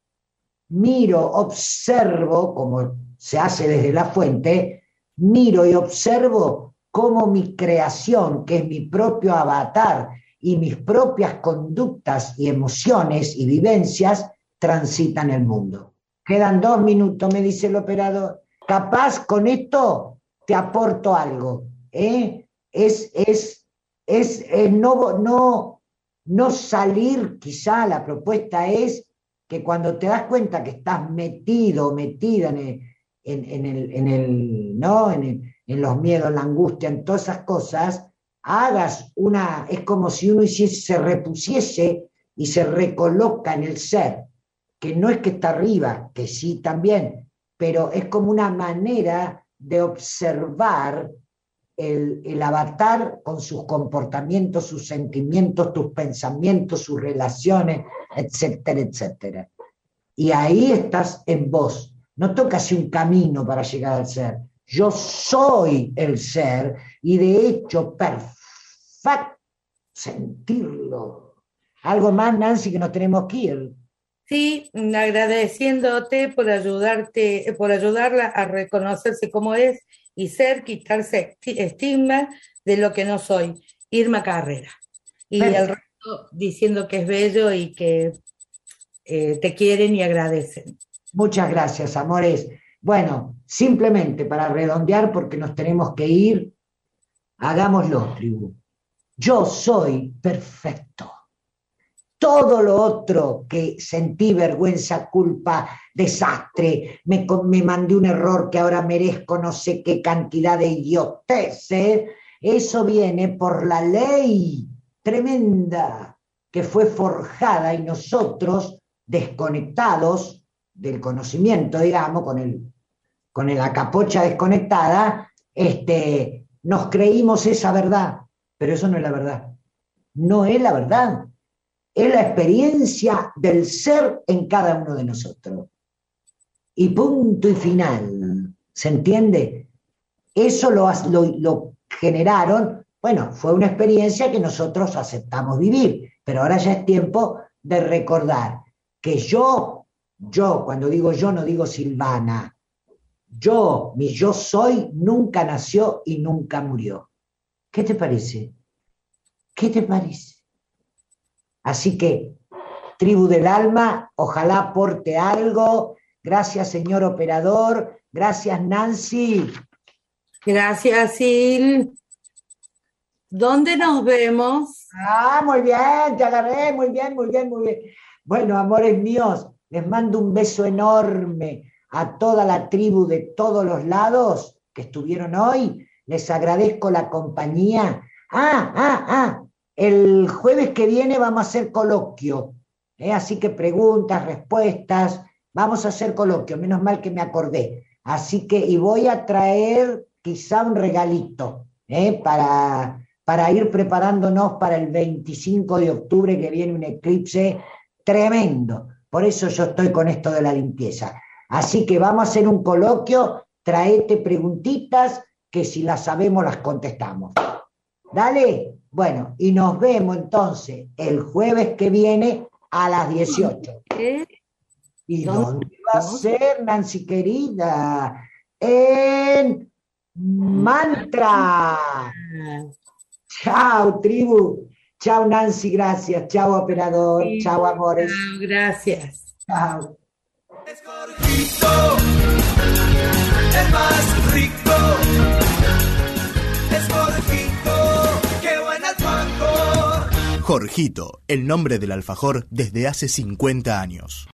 miro, observo, como se hace desde la fuente, miro y observo cómo mi creación, que es mi propio avatar, y mis propias conductas y emociones y vivencias transitan el mundo. Quedan dos minutos, me dice el operador. Capaz con esto te aporto algo. ¿eh? Es, es, es, no, no, no salir, quizá la propuesta es que cuando te das cuenta que estás metido, metida en el, en, el, en el, ¿no? En, en los miedos, la angustia, en todas esas cosas, hagas una, es como si uno se repusiese y se recoloca en el ser, que no es que está arriba, que sí también, pero es como una manera de observar el, el, avatar con sus comportamientos, sus sentimientos, tus pensamientos, sus relaciones, etcétera, etcétera. Y ahí estás en vos. No tocas un camino para llegar al ser, yo soy el ser y de hecho, perfecto, sentirlo. Algo más, Nancy, que nos tenemos que ir. Sí, agradeciéndote por ayudarte, por ayudarla a reconocerse como es y ser, quitarse estigma de lo que no soy. Irma Carrera. Y el resto diciendo que es bello y que eh, te quieren y agradecen. Muchas gracias, amores. Bueno, simplemente para redondear, porque nos tenemos que ir, hagámoslo, tribu. Yo soy perfecto. Todo lo otro que sentí vergüenza, culpa, desastre, me, me mandé un error que ahora merezco no sé qué cantidad de idioteces, eso viene por la ley tremenda que fue forjada y nosotros, desconectados del conocimiento, digamos, con el con la capocha desconectada, este, nos creímos esa verdad, pero eso no es la verdad. No es la verdad. Es la experiencia del ser en cada uno de nosotros. Y punto y final. ¿Se entiende? Eso lo, generaron, bueno, fue una experiencia que nosotros aceptamos vivir, pero ahora ya es tiempo de recordar que yo, yo, cuando digo yo no digo Silvana, yo, mi yo soy, nunca nació y nunca murió. ¿Qué te parece? ¿Qué te parece? Así que, tribu del alma, ojalá aporte algo. Gracias, señor operador. Gracias, Nancy. Gracias, Sil. ¿Dónde nos vemos? Ah, muy bien, te agarré, muy bien, muy bien, muy bien. Bueno, amores míos, les mando un beso enorme a toda la tribu de todos los lados que estuvieron hoy. Les agradezco la compañía. Ah, ah, ah, el jueves que viene vamos a hacer coloquio. ¿eh? Así que preguntas, respuestas, vamos a hacer coloquio. Menos mal que me acordé. Así que, y voy a traer quizá un regalito ¿eh? para, para ir preparándonos para el 25 de octubre que viene un eclipse tremendo. Por eso yo estoy con esto de la limpieza. Así que vamos a hacer un coloquio, traete preguntitas que si las sabemos las contestamos. Dale, bueno, y nos vemos entonces el jueves que viene a las 18. ¿Eh? ¿Y ¿Dónde? va a ser, Nancy querida? En Mantra. Chao, tribu. Chao, Nancy, gracias. Chao, operador. Sí. Chao, amores. chao, gracias. Chao. Es el más rico. Jorgito, el nombre del alfajor desde hace 50 años.